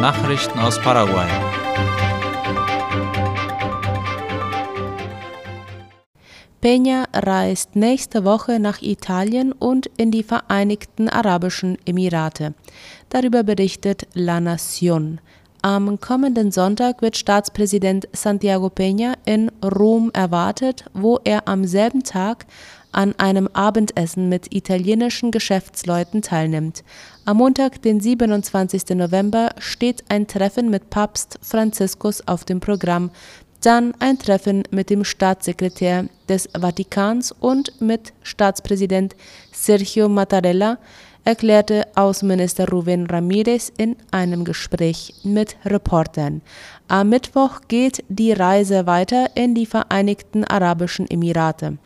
Nachrichten aus Paraguay. Peña reist nächste Woche nach Italien und in die Vereinigten Arabischen Emirate. Darüber berichtet La Nación. Am kommenden Sonntag wird Staatspräsident Santiago Peña in Rom erwartet, wo er am selben Tag an einem Abendessen mit italienischen Geschäftsleuten teilnimmt. Am Montag, den 27. November, steht ein Treffen mit Papst Franziskus auf dem Programm, dann ein Treffen mit dem Staatssekretär des Vatikans und mit Staatspräsident Sergio Mattarella, erklärte Außenminister Rubén Ramírez in einem Gespräch mit Reportern. Am Mittwoch geht die Reise weiter in die Vereinigten Arabischen Emirate.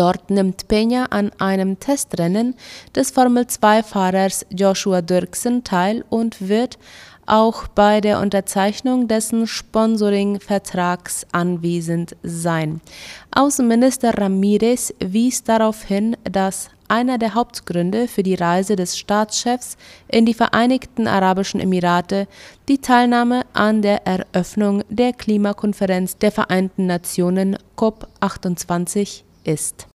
Dort nimmt Peña an einem Testrennen des Formel-2-Fahrers Joshua Dirksen teil und wird auch bei der Unterzeichnung dessen Sponsoring-Vertrags anwesend sein. Außenminister Ramirez wies darauf hin, dass einer der Hauptgründe für die Reise des Staatschefs in die Vereinigten Arabischen Emirate die Teilnahme an der Eröffnung der Klimakonferenz der Vereinten Nationen COP28 ist.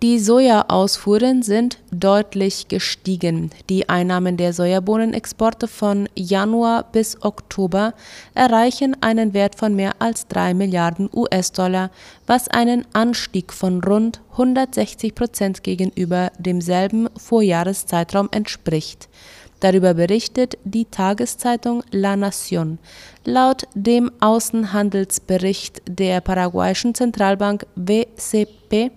Die Sojaausfuhren sind deutlich gestiegen. Die Einnahmen der Sojabohnenexporte von Januar bis Oktober erreichen einen Wert von mehr als 3 Milliarden US-Dollar, was einen Anstieg von rund 160 Prozent gegenüber demselben Vorjahreszeitraum entspricht. Darüber berichtet die Tageszeitung La Nación. Laut dem Außenhandelsbericht der paraguayischen Zentralbank WCP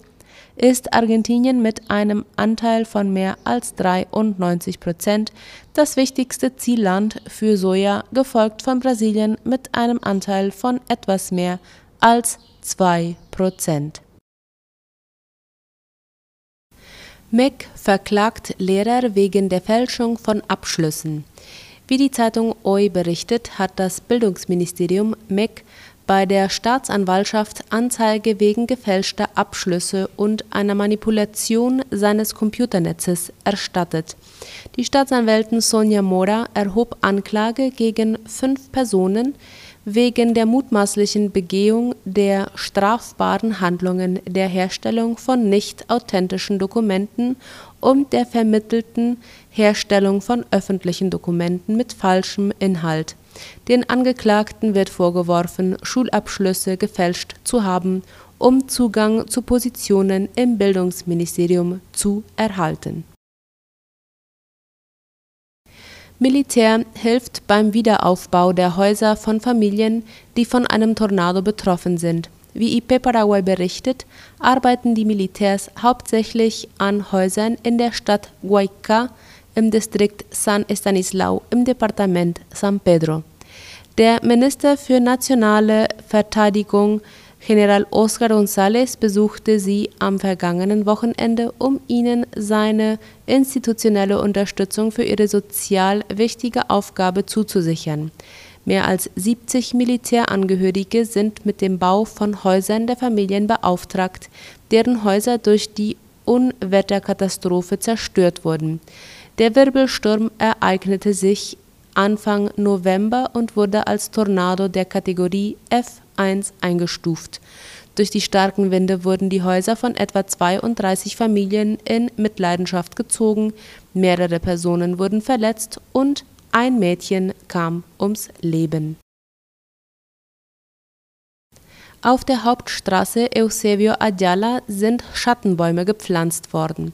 ist Argentinien mit einem Anteil von mehr als 93 Prozent das wichtigste Zielland für Soja, gefolgt von Brasilien mit einem Anteil von etwas mehr als 2 Prozent. MEC verklagt Lehrer wegen der Fälschung von Abschlüssen. Wie die Zeitung OI berichtet, hat das Bildungsministerium MEC bei der Staatsanwaltschaft Anzeige wegen gefälschter Abschlüsse und einer Manipulation seines Computernetzes erstattet. Die Staatsanwältin Sonja Mora erhob Anklage gegen fünf Personen wegen der mutmaßlichen Begehung der strafbaren Handlungen der Herstellung von nicht authentischen Dokumenten und der vermittelten Herstellung von öffentlichen Dokumenten mit falschem Inhalt den Angeklagten wird vorgeworfen, Schulabschlüsse gefälscht zu haben, um Zugang zu Positionen im Bildungsministerium zu erhalten. Militär hilft beim Wiederaufbau der Häuser von Familien, die von einem Tornado betroffen sind. Wie IP Paraguay berichtet, arbeiten die Militärs hauptsächlich an Häusern in der Stadt Guayca im Distrikt San Estanislao im Departement San Pedro. Der Minister für nationale Verteidigung, General Oscar González, besuchte sie am vergangenen Wochenende, um ihnen seine institutionelle Unterstützung für ihre sozial wichtige Aufgabe zuzusichern. Mehr als 70 Militärangehörige sind mit dem Bau von Häusern der Familien beauftragt, deren Häuser durch die Unwetterkatastrophe zerstört wurden. Der Wirbelsturm ereignete sich Anfang November und wurde als Tornado der Kategorie F1 eingestuft. Durch die starken Winde wurden die Häuser von etwa 32 Familien in Mitleidenschaft gezogen, mehrere Personen wurden verletzt und ein Mädchen kam ums Leben. Auf der Hauptstraße Eusebio Ayala sind Schattenbäume gepflanzt worden.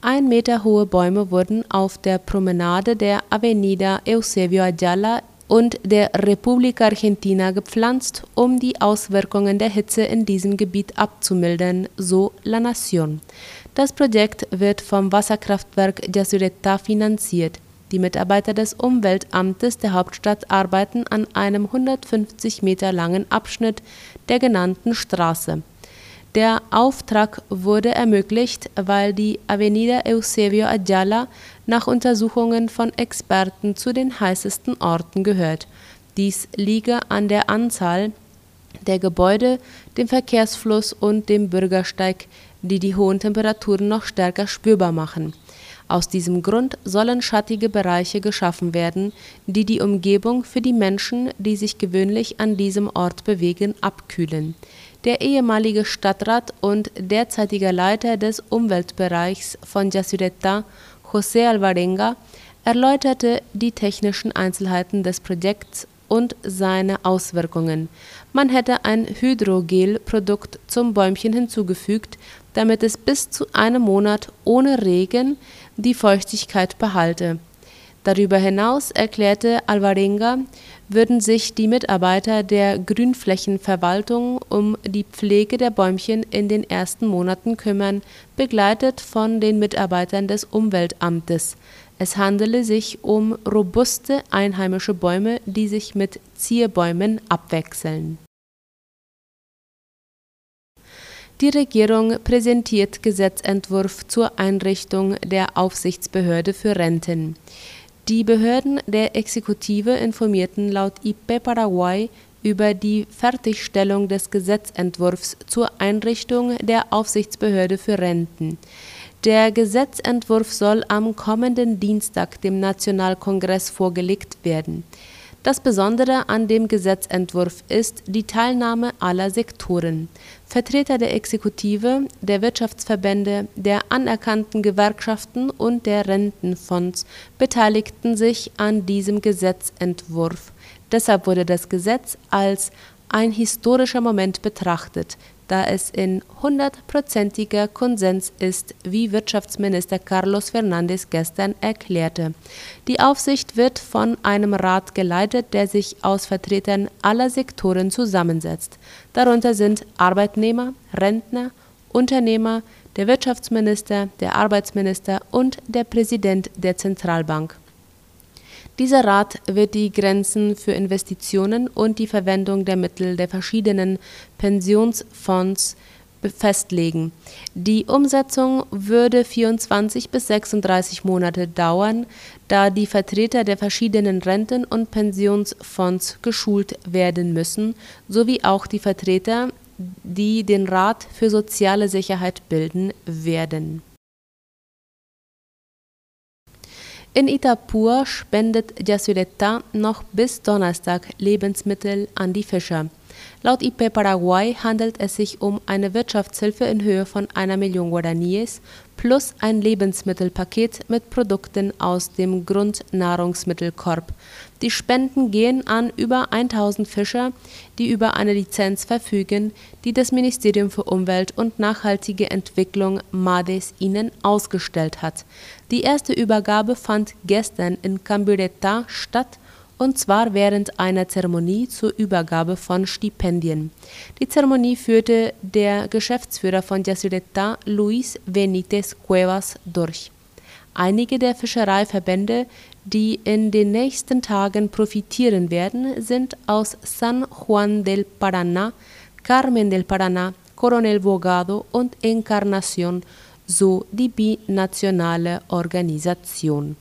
Ein Meter hohe Bäume wurden auf der Promenade der Avenida Eusebio Ayala und der República Argentina gepflanzt, um die Auswirkungen der Hitze in diesem Gebiet abzumildern, so La Nación. Das Projekt wird vom Wasserkraftwerk Yasureta finanziert. Die Mitarbeiter des Umweltamtes der Hauptstadt arbeiten an einem 150 Meter langen Abschnitt der genannten Straße. Der Auftrag wurde ermöglicht, weil die Avenida Eusebio Ayala nach Untersuchungen von Experten zu den heißesten Orten gehört. Dies liege an der Anzahl der Gebäude, dem Verkehrsfluss und dem Bürgersteig, die die hohen Temperaturen noch stärker spürbar machen. Aus diesem Grund sollen schattige Bereiche geschaffen werden, die die Umgebung für die Menschen, die sich gewöhnlich an diesem Ort bewegen, abkühlen. Der ehemalige Stadtrat und derzeitige Leiter des Umweltbereichs von Yacyretá, José Alvarenga, erläuterte die technischen Einzelheiten des Projekts und seine Auswirkungen. Man hätte ein Hydrogel-Produkt zum Bäumchen hinzugefügt, damit es bis zu einem Monat ohne Regen die Feuchtigkeit behalte. Darüber hinaus, erklärte Alvarenga, würden sich die Mitarbeiter der Grünflächenverwaltung um die Pflege der Bäumchen in den ersten Monaten kümmern, begleitet von den Mitarbeitern des Umweltamtes. Es handele sich um robuste einheimische Bäume, die sich mit Zierbäumen abwechseln. Die Regierung präsentiert Gesetzentwurf zur Einrichtung der Aufsichtsbehörde für Renten. Die Behörden der Exekutive informierten laut IP Paraguay über die Fertigstellung des Gesetzentwurfs zur Einrichtung der Aufsichtsbehörde für Renten. Der Gesetzentwurf soll am kommenden Dienstag dem Nationalkongress vorgelegt werden. Das Besondere an dem Gesetzentwurf ist die Teilnahme aller Sektoren. Vertreter der Exekutive, der Wirtschaftsverbände, der anerkannten Gewerkschaften und der Rentenfonds beteiligten sich an diesem Gesetzentwurf. Deshalb wurde das Gesetz als ein historischer Moment betrachtet, da es in hundertprozentiger Konsens ist, wie Wirtschaftsminister Carlos Fernandes gestern erklärte. Die Aufsicht wird von einem Rat geleitet, der sich aus Vertretern aller Sektoren zusammensetzt. Darunter sind Arbeitnehmer, Rentner, Unternehmer, der Wirtschaftsminister, der Arbeitsminister und der Präsident der Zentralbank. Dieser Rat wird die Grenzen für Investitionen und die Verwendung der Mittel der verschiedenen Pensionsfonds festlegen. Die Umsetzung würde 24 bis 36 Monate dauern, da die Vertreter der verschiedenen Renten- und Pensionsfonds geschult werden müssen, sowie auch die Vertreter, die den Rat für soziale Sicherheit bilden werden In Itapur spendet Yacyretá noch bis Donnerstag Lebensmittel an die Fischer. Laut IP Paraguay handelt es sich um eine Wirtschaftshilfe in Höhe von einer Million Guaraníes plus ein Lebensmittelpaket mit Produkten aus dem Grundnahrungsmittelkorb. Die Spenden gehen an über 1000 Fischer, die über eine Lizenz verfügen, die das Ministerium für Umwelt und nachhaltige Entwicklung MADES ihnen ausgestellt hat. Die erste Übergabe fand gestern in Cambureta statt und zwar während einer Zeremonie zur Übergabe von Stipendien. Die Zeremonie führte der Geschäftsführer von Yacyretá, Luis Benítez Cuevas, durch. Einige der Fischereiverbände, die in den nächsten Tagen profitieren werden, sind aus San Juan del Paraná, Carmen del Paraná, Coronel Bogado und Encarnación, so die binationale Organisation.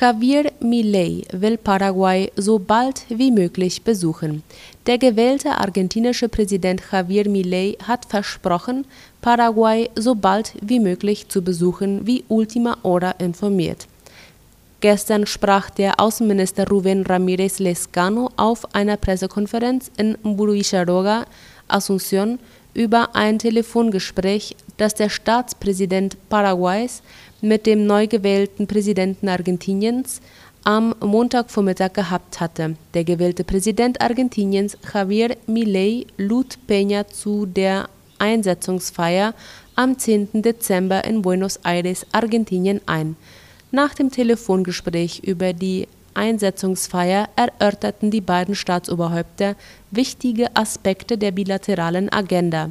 Javier Milei will Paraguay so bald wie möglich besuchen. Der gewählte argentinische Präsident Javier Milei hat versprochen, Paraguay so bald wie möglich zu besuchen, wie Ultima Hora informiert. Gestern sprach der Außenminister Rubén Ramírez Lescano auf einer Pressekonferenz in Mburuicharoga, Asunción, über ein Telefongespräch, das der Staatspräsident Paraguays mit dem neu gewählten Präsidenten Argentiniens am Montagvormittag gehabt hatte. Der gewählte Präsident Argentiniens Javier Milei lud Peña zu der Einsetzungsfeier am 10. Dezember in Buenos Aires, Argentinien ein. Nach dem Telefongespräch über die Einsetzungsfeier erörterten die beiden Staatsoberhäupter wichtige Aspekte der bilateralen Agenda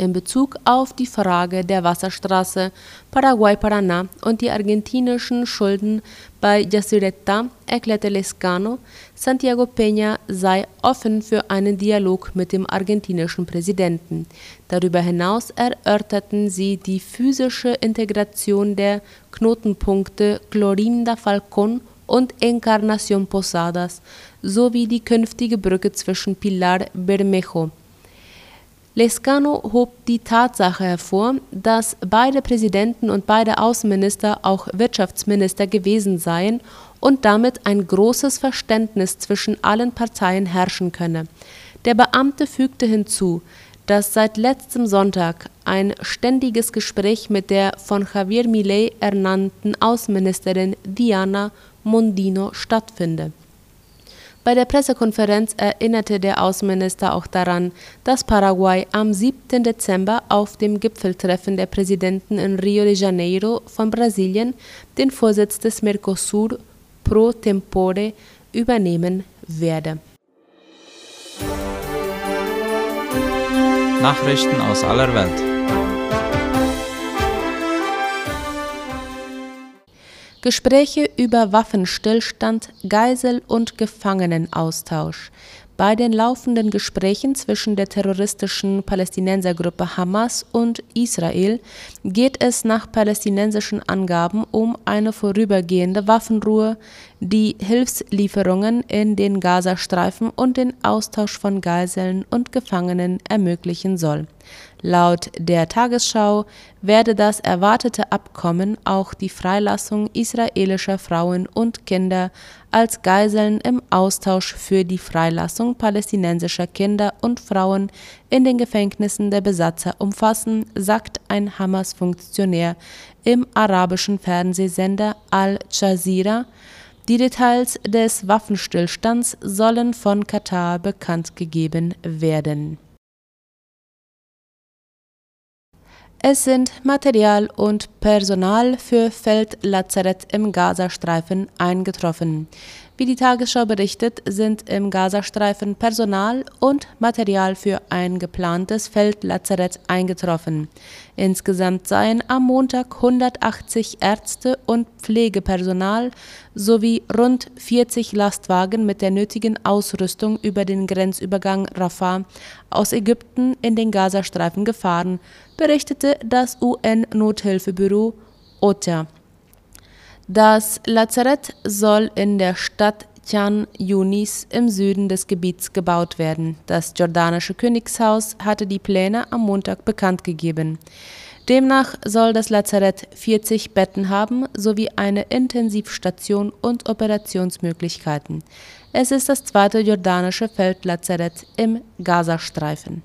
in Bezug auf die Frage der Wasserstraße Paraguay-Paraná und die argentinischen Schulden bei Yacyretá erklärte Lescano, Santiago Peña sei offen für einen Dialog mit dem argentinischen Präsidenten. Darüber hinaus erörterten sie die physische Integration der Knotenpunkte Clorinda Falcón und Encarnación Posadas sowie die künftige Brücke zwischen Pilar Bermejo Lescano hob die Tatsache hervor, dass beide Präsidenten und beide Außenminister auch Wirtschaftsminister gewesen seien und damit ein großes Verständnis zwischen allen Parteien herrschen könne. Der Beamte fügte hinzu, dass seit letztem Sonntag ein ständiges Gespräch mit der von Javier Milei ernannten Außenministerin Diana Mondino stattfinde bei der Pressekonferenz erinnerte der Außenminister auch daran, dass Paraguay am 7. Dezember auf dem Gipfeltreffen der Präsidenten in Rio de Janeiro von Brasilien den Vorsitz des Mercosur pro tempore übernehmen werde. Nachrichten aus aller Welt. Gespräche über Waffenstillstand, Geisel- und Gefangenenaustausch. Bei den laufenden Gesprächen zwischen der terroristischen Palästinensergruppe Hamas und Israel geht es nach palästinensischen Angaben um eine vorübergehende Waffenruhe, die Hilfslieferungen in den Gazastreifen und den Austausch von Geiseln und Gefangenen ermöglichen soll Laut der Tagesschau werde das erwartete Abkommen auch die Freilassung israelischer Frauen und Kinder als Geiseln im Austausch für die Freilassung palästinensischer Kinder und Frauen in den Gefängnissen der Besatzer umfassen, sagt ein Hamas-Funktionär im arabischen Fernsehsender Al Jazeera. Die Details des Waffenstillstands sollen von Katar bekannt gegeben werden Es sind Material und Personal für Feldlazarett im Gazastreifen eingetroffen. Wie die Tagesschau berichtet, sind im Gazastreifen Personal und Material für ein geplantes Feldlazarett eingetroffen. Insgesamt seien am Montag 180 Ärzte und Pflegepersonal sowie rund 40 Lastwagen mit der nötigen Ausrüstung über den Grenzübergang Rafah aus Ägypten in den Gazastreifen gefahren, berichtete das UN-Nothilfebüro OCHA. Das Lazarett soll in der Stadt Chan Yunis im Süden des Gebiets gebaut werden. Das jordanische Königshaus hatte die Pläne am Montag bekannt gegeben. Demnach soll das Lazarett 40 Betten haben sowie eine Intensivstation und Operationsmöglichkeiten. Es ist das zweite jordanische Feldlazarett im Gazastreifen.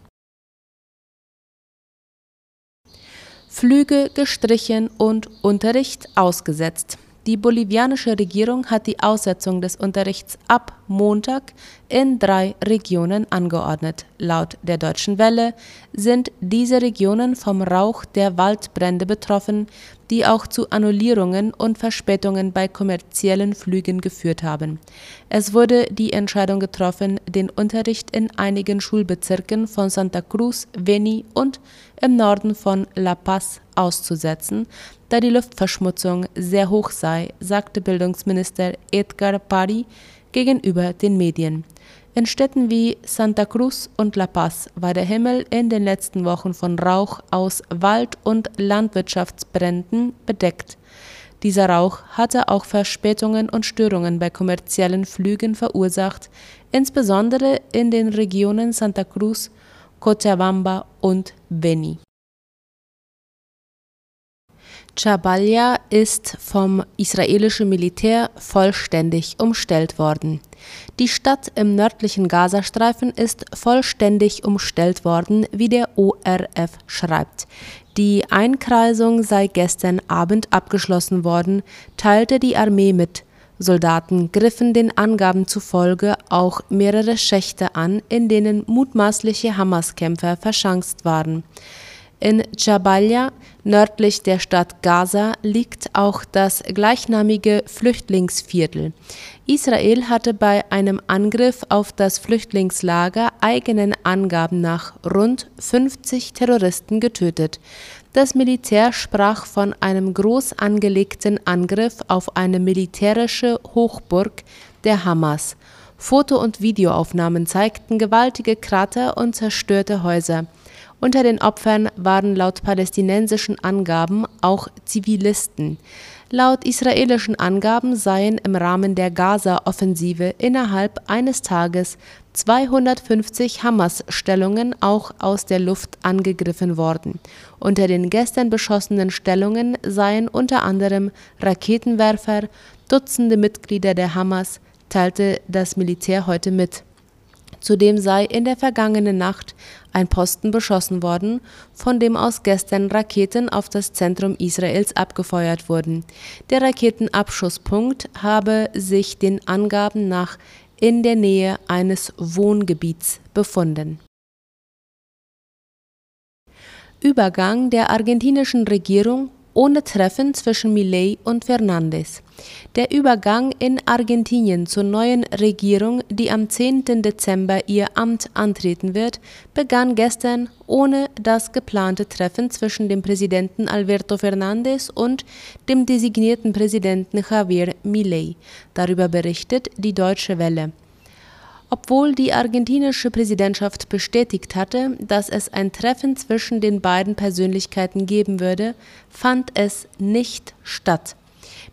Flüge gestrichen und Unterricht ausgesetzt. Die bolivianische Regierung hat die Aussetzung des Unterrichts ab Montag in drei Regionen angeordnet. Laut der Deutschen Welle sind diese Regionen vom Rauch der Waldbrände betroffen, die auch zu Annullierungen und Verspätungen bei kommerziellen Flügen geführt haben. Es wurde die Entscheidung getroffen, den Unterricht in einigen Schulbezirken von Santa Cruz, Beni und im Norden von La Paz auszusetzen, da die Luftverschmutzung sehr hoch sei, sagte Bildungsminister Edgar Pari gegenüber den Medien. In Städten wie Santa Cruz und La Paz war der Himmel in den letzten Wochen von Rauch aus Wald- und Landwirtschaftsbränden bedeckt. Dieser Rauch hatte auch Verspätungen und Störungen bei kommerziellen Flügen verursacht, insbesondere in den Regionen Santa Cruz, Cochabamba und Beni. Jabalia ist vom israelischen Militär vollständig umstellt worden. Die Stadt im nördlichen Gazastreifen ist vollständig umstellt worden, wie der ORF schreibt. Die Einkreisung sei gestern Abend abgeschlossen worden, teilte die Armee mit. Soldaten griffen den Angaben zufolge auch mehrere Schächte an, in denen mutmaßliche Hamas-Kämpfer verschanzt waren. In Jabalia, nördlich der Stadt Gaza, liegt auch das gleichnamige Flüchtlingsviertel. Israel hatte bei einem Angriff auf das Flüchtlingslager eigenen Angaben nach rund 50 Terroristen getötet. Das Militär sprach von einem groß angelegten Angriff auf eine militärische Hochburg der Hamas. Foto- und Videoaufnahmen zeigten gewaltige Krater und zerstörte Häuser. Unter den Opfern waren laut palästinensischen Angaben auch Zivilisten. Laut israelischen Angaben seien im Rahmen der Gaza-Offensive innerhalb eines Tages 250 Hamas-Stellungen auch aus der Luft angegriffen worden. Unter den gestern beschossenen Stellungen seien unter anderem Raketenwerfer, Dutzende Mitglieder der Hamas, teilte das Militär heute mit. Zudem sei in der vergangenen Nacht ein Posten beschossen worden, von dem aus gestern Raketen auf das Zentrum Israels abgefeuert wurden. Der Raketenabschusspunkt habe sich den Angaben nach in der Nähe eines Wohngebiets befunden. Übergang der argentinischen Regierung ohne Treffen zwischen Milei und Fernandes. Der Übergang in Argentinien zur neuen Regierung, die am 10. Dezember ihr Amt antreten wird, begann gestern ohne das geplante Treffen zwischen dem Präsidenten Alberto Fernandes und dem designierten Präsidenten Javier Milei. Darüber berichtet die Deutsche Welle. Obwohl die argentinische Präsidentschaft bestätigt hatte, dass es ein Treffen zwischen den beiden Persönlichkeiten geben würde, fand es nicht statt.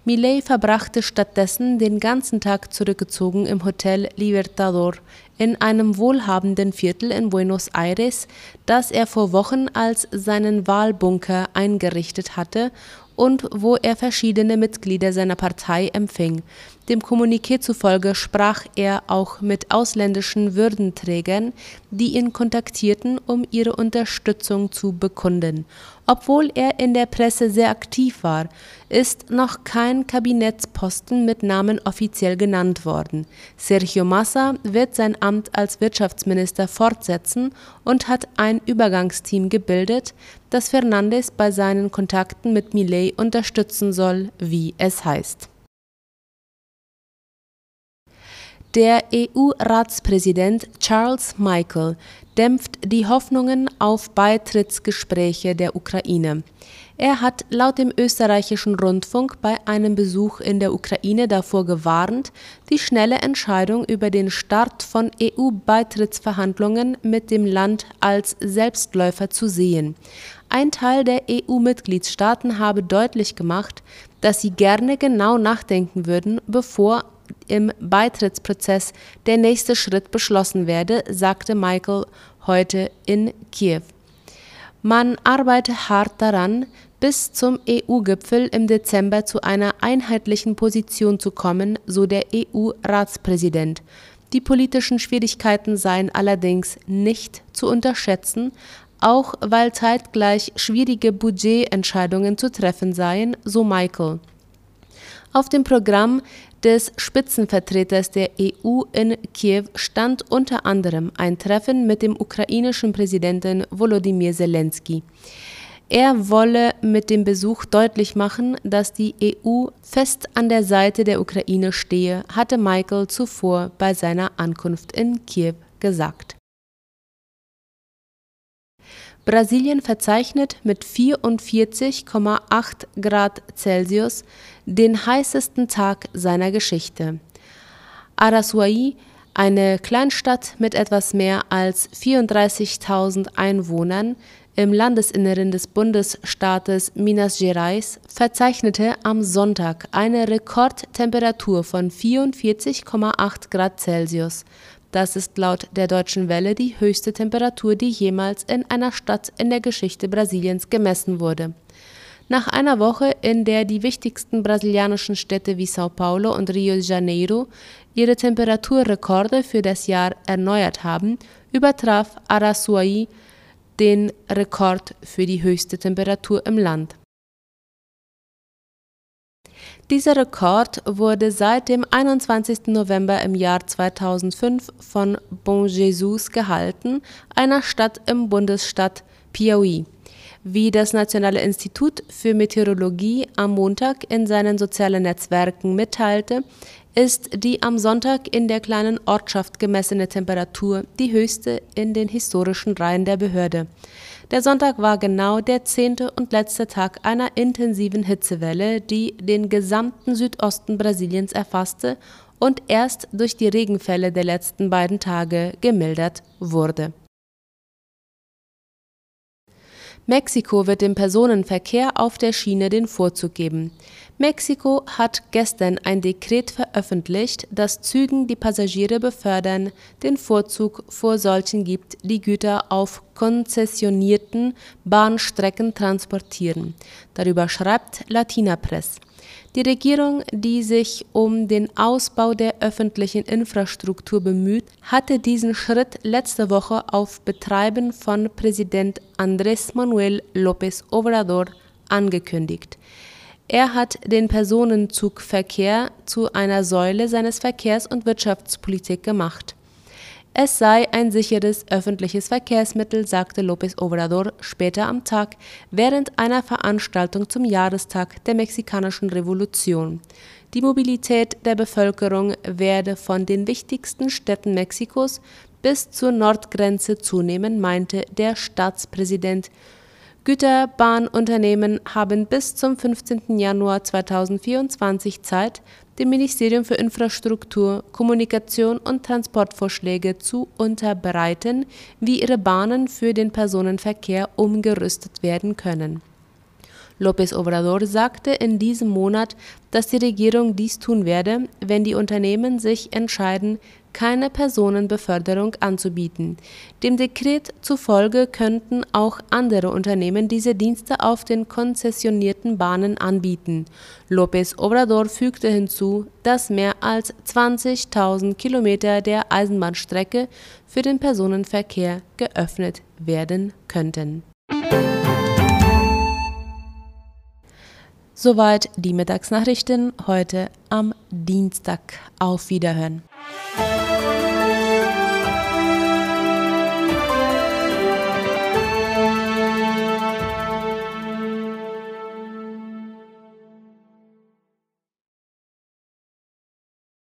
Milei verbrachte stattdessen den ganzen Tag zurückgezogen im Hotel Libertador in einem wohlhabenden Viertel in Buenos Aires, das er vor Wochen als seinen Wahlbunker eingerichtet hatte und wo er verschiedene Mitglieder seiner Partei empfing. Dem Kommuniqué zufolge sprach er auch mit ausländischen Würdenträgern, die ihn kontaktierten, um ihre Unterstützung zu bekunden. Obwohl er in der Presse sehr aktiv war, ist noch kein Kabinettsposten mit Namen offiziell genannt worden. Sergio Massa wird sein Amt als Wirtschaftsminister fortsetzen und hat ein Übergangsteam gebildet, das Fernandes bei seinen Kontakten mit Millet unterstützen soll, wie es heißt. Der EU-Ratspräsident Charles Michael dämpft die Hoffnungen auf Beitrittsgespräche der Ukraine. Er hat laut dem österreichischen Rundfunk bei einem Besuch in der Ukraine davor gewarnt, die schnelle Entscheidung über den Start von EU-Beitrittsverhandlungen mit dem Land als Selbstläufer zu sehen. Ein Teil der EU-Mitgliedstaaten habe deutlich gemacht, dass sie gerne genau nachdenken würden, bevor im Beitrittsprozess der nächste Schritt beschlossen werde, sagte Michael heute in Kiew. Man arbeite hart daran, bis zum EU-Gipfel im Dezember zu einer einheitlichen Position zu kommen, so der EU-Ratspräsident. Die politischen Schwierigkeiten seien allerdings nicht zu unterschätzen, auch weil zeitgleich schwierige Budgetentscheidungen zu treffen seien, so Michael. Auf dem Programm des Spitzenvertreters der EU in Kiew stand unter anderem ein Treffen mit dem ukrainischen Präsidenten Volodymyr Zelensky. Er wolle mit dem Besuch deutlich machen, dass die EU fest an der Seite der Ukraine stehe, hatte Michael zuvor bei seiner Ankunft in Kiew gesagt. Brasilien verzeichnet mit 44,8 Grad Celsius den heißesten Tag seiner Geschichte. Araçuaí, eine Kleinstadt mit etwas mehr als 34.000 Einwohnern im Landesinneren des Bundesstaates Minas Gerais, verzeichnete am Sonntag eine Rekordtemperatur von 44,8 Grad Celsius, das ist laut der Deutschen Welle die höchste Temperatur, die jemals in einer Stadt in der Geschichte Brasiliens gemessen wurde. Nach einer Woche, in der die wichtigsten brasilianischen Städte wie Sao Paulo und Rio de Janeiro ihre Temperaturrekorde für das Jahr erneuert haben, übertraf Araçuaí den Rekord für die höchste Temperatur im Land. Dieser Rekord wurde seit dem 21. November im Jahr 2005 von Bom Jesus gehalten, einer Stadt im Bundesstaat Piauí. Wie das Nationale Institut für Meteorologie am Montag in seinen sozialen Netzwerken mitteilte, ist die am Sonntag in der kleinen Ortschaft gemessene Temperatur die höchste in den historischen Reihen der Behörde. Der Sonntag war genau der zehnte und letzte Tag einer intensiven Hitzewelle, die den gesamten Südosten Brasiliens erfasste und erst durch die Regenfälle der letzten beiden Tage gemildert wurde Mexiko wird dem Personenverkehr auf der Schiene den Vorzug geben. Mexiko hat gestern ein Dekret veröffentlicht, das Zügen, die Passagiere befördern, den Vorzug vor solchen gibt, die Güter auf konzessionierten Bahnstrecken transportieren. Darüber schreibt Latina Press. Die Regierung, die sich um den Ausbau der öffentlichen Infrastruktur bemüht, hatte diesen Schritt letzte Woche auf Betreiben von Präsident Andrés Manuel López Obrador angekündigt. Er hat den Personenzugverkehr zu einer Säule seines Verkehrs- und Wirtschaftspolitik gemacht. Es sei ein sicheres öffentliches Verkehrsmittel, sagte López Obrador später am Tag während einer Veranstaltung zum Jahrestag der mexikanischen Revolution. Die Mobilität der Bevölkerung werde von den wichtigsten Städten Mexikos bis zur Nordgrenze zunehmen, meinte der Staatspräsident Güterbahnunternehmen haben bis zum 15. Januar 2024 Zeit, dem Ministerium für Infrastruktur, Kommunikation und Transportvorschläge zu unterbreiten, wie ihre Bahnen für den Personenverkehr umgerüstet werden können López Obrador sagte in diesem Monat, dass die Regierung dies tun werde, wenn die Unternehmen sich entscheiden, keine Personenbeförderung anzubieten. Dem Dekret zufolge könnten auch andere Unternehmen diese Dienste auf den konzessionierten Bahnen anbieten. López Obrador fügte hinzu, dass mehr als 20.000 Kilometer der Eisenbahnstrecke für den Personenverkehr geöffnet werden könnten. Soweit die Mittagsnachrichten heute am Dienstag. Auf Wiederhören.